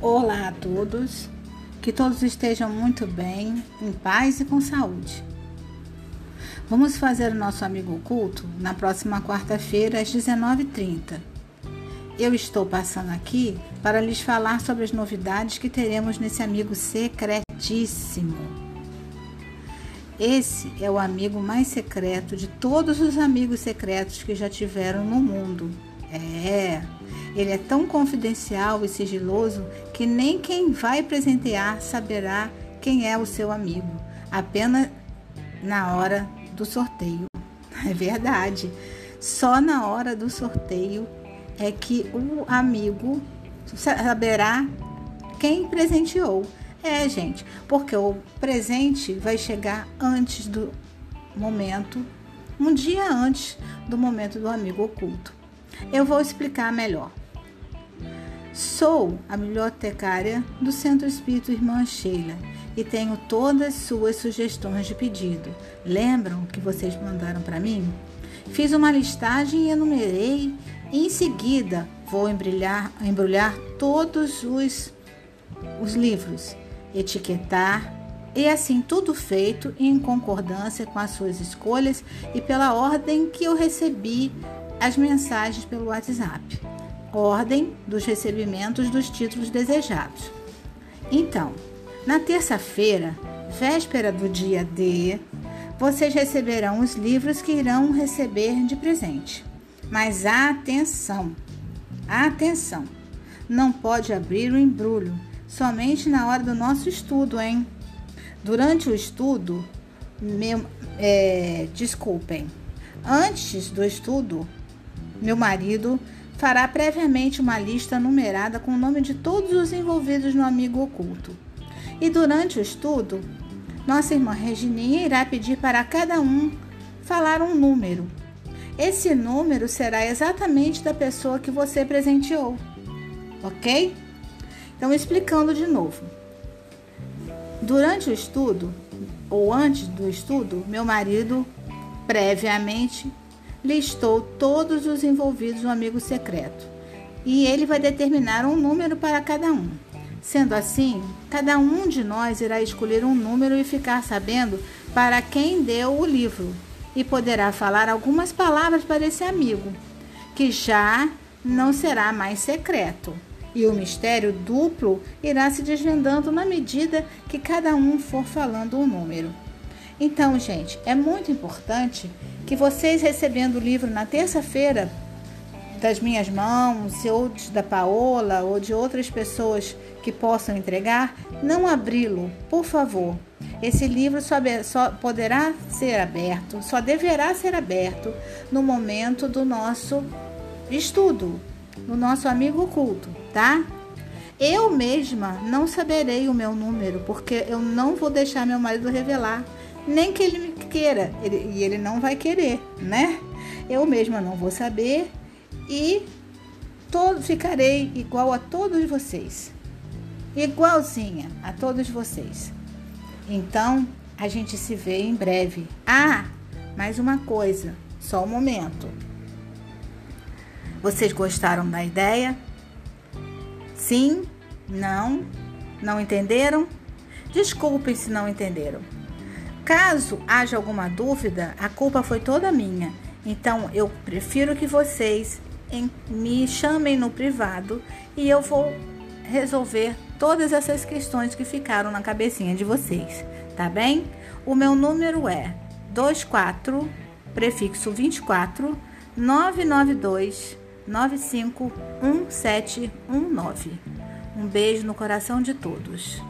Olá a todos, que todos estejam muito bem, em paz e com saúde. Vamos fazer o nosso amigo oculto na próxima quarta-feira às 19h30. Eu estou passando aqui para lhes falar sobre as novidades que teremos nesse amigo secretíssimo. Esse é o amigo mais secreto de todos os amigos secretos que já tiveram no mundo. É, ele é tão confidencial e sigiloso que nem quem vai presentear saberá quem é o seu amigo, apenas na hora do sorteio. É verdade. Só na hora do sorteio é que o amigo saberá quem presenteou. É, gente, porque o presente vai chegar antes do momento, um dia antes do momento do amigo oculto. Eu vou explicar melhor. Sou a bibliotecária do Centro Espírito Irmã Sheila e tenho todas suas sugestões de pedido. Lembram que vocês mandaram para mim? Fiz uma listagem e enumerei. Em seguida, vou embrulhar, embrulhar todos os, os livros, etiquetar e assim tudo feito em concordância com as suas escolhas e pela ordem que eu recebi as mensagens pelo WhatsApp. Ordem dos recebimentos dos títulos desejados. Então, na terça-feira, véspera do dia D, vocês receberão os livros que irão receber de presente. Mas atenção! Atenção! Não pode abrir o embrulho somente na hora do nosso estudo, hein? Durante o estudo, meu, é, desculpem, antes do estudo, meu marido fará previamente uma lista numerada com o nome de todos os envolvidos no amigo oculto. E durante o estudo, nossa irmã Regininha irá pedir para cada um falar um número. Esse número será exatamente da pessoa que você presenteou, ok? Então, explicando de novo. Durante o estudo, ou antes do estudo, meu marido previamente listou todos os envolvidos no amigo secreto e ele vai determinar um número para cada um. Sendo assim, cada um de nós irá escolher um número e ficar sabendo para quem deu o livro e poderá falar algumas palavras para esse amigo, que já não será mais secreto. E o mistério duplo irá se desvendando na medida que cada um for falando um número. Então, gente, é muito importante que vocês recebendo o livro na terça-feira das minhas mãos, ou da Paola, ou de outras pessoas que possam entregar, não abri-lo, por favor. Esse livro só, só poderá ser aberto, só deverá ser aberto no momento do nosso estudo, no nosso amigo oculto, tá? Eu mesma não saberei o meu número, porque eu não vou deixar meu marido revelar nem que ele queira, ele, e ele não vai querer, né? Eu mesma não vou saber e todo, ficarei igual a todos vocês, igualzinha a todos vocês. Então, a gente se vê em breve. Ah, mais uma coisa, só um momento. Vocês gostaram da ideia? Sim? Não? Não entenderam? Desculpem se não entenderam. Caso haja alguma dúvida, a culpa foi toda minha. Então eu prefiro que vocês me chamem no privado e eu vou resolver todas essas questões que ficaram na cabecinha de vocês, tá bem? O meu número é 24 prefixo 24 992 951719. Um beijo no coração de todos.